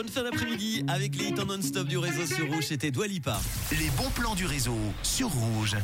bonne fin d'après-midi avec les hits en non-stop du réseau sur Rouge. C'était Doualipa. Les bons plans du réseau sur Rouge.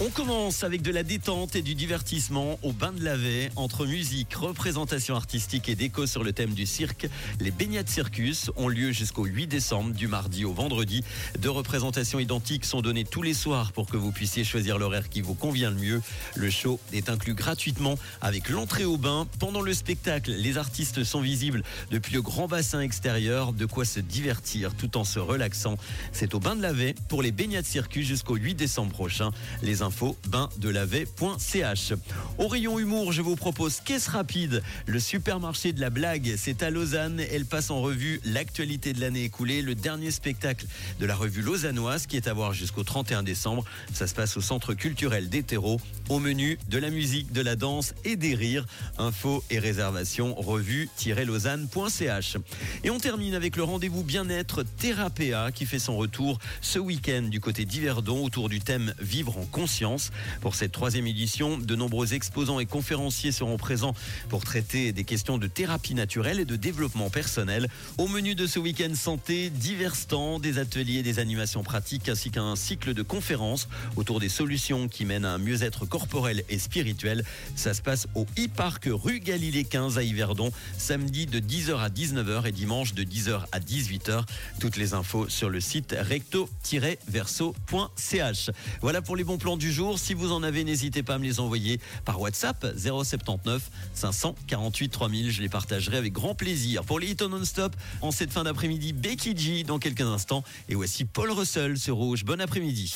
On commence avec de la détente et du divertissement au bain de Lavet. Entre musique, représentation artistique et déco sur le thème du cirque, les baignades circus ont lieu jusqu'au 8 décembre, du mardi au vendredi. Deux représentations identiques sont données tous les soirs pour que vous puissiez choisir l'horaire qui vous convient le mieux. Le show est inclus gratuitement avec l'entrée au bain. Pendant le spectacle, les artistes sont visibles depuis le grand bassin extérieur, de quoi se divertir tout en se relaxant. C'est au bain de Lavet pour les baignades circus jusqu'au 8 décembre prochain. Les infos baindelavet.ch. Au rayon humour, je vous propose Caisse Rapide, le supermarché de la blague. C'est à Lausanne. Elle passe en revue l'actualité de l'année écoulée, le dernier spectacle de la revue lausannoise qui est à voir jusqu'au 31 décembre. Ça se passe au centre culturel d'Hétéro. Au menu, de la musique, de la danse et des rires. Infos et réservations revue-lausanne.ch. Et on termine avec le rendez-vous bien-être Thérapéa qui fait son retour ce week-end du côté d'Yverdon autour du thème Vivre en conscience. Pour cette troisième édition, de nombreux exposants et conférenciers seront présents pour traiter des questions de thérapie naturelle et de développement personnel. Au menu de ce week-end santé, divers stands, des ateliers, des animations pratiques ainsi qu'un cycle de conférences autour des solutions qui mènent à un mieux-être corporel et spirituel. Ça se passe au e-parc rue Galilée 15 à Yverdon, samedi de 10h à 19h et dimanche de 10h à 18h. Toutes les infos sur le site recto-verso.ch. Voilà pour les bons plans du jour. Si vous en avez, n'hésitez pas à me les envoyer par WhatsApp 079 548 3000. Je les partagerai avec grand plaisir. Pour les hits non-stop, en cette fin d'après-midi, Becky G dans quelques instants. Et voici Paul Russell sur Rouge. Bon après-midi.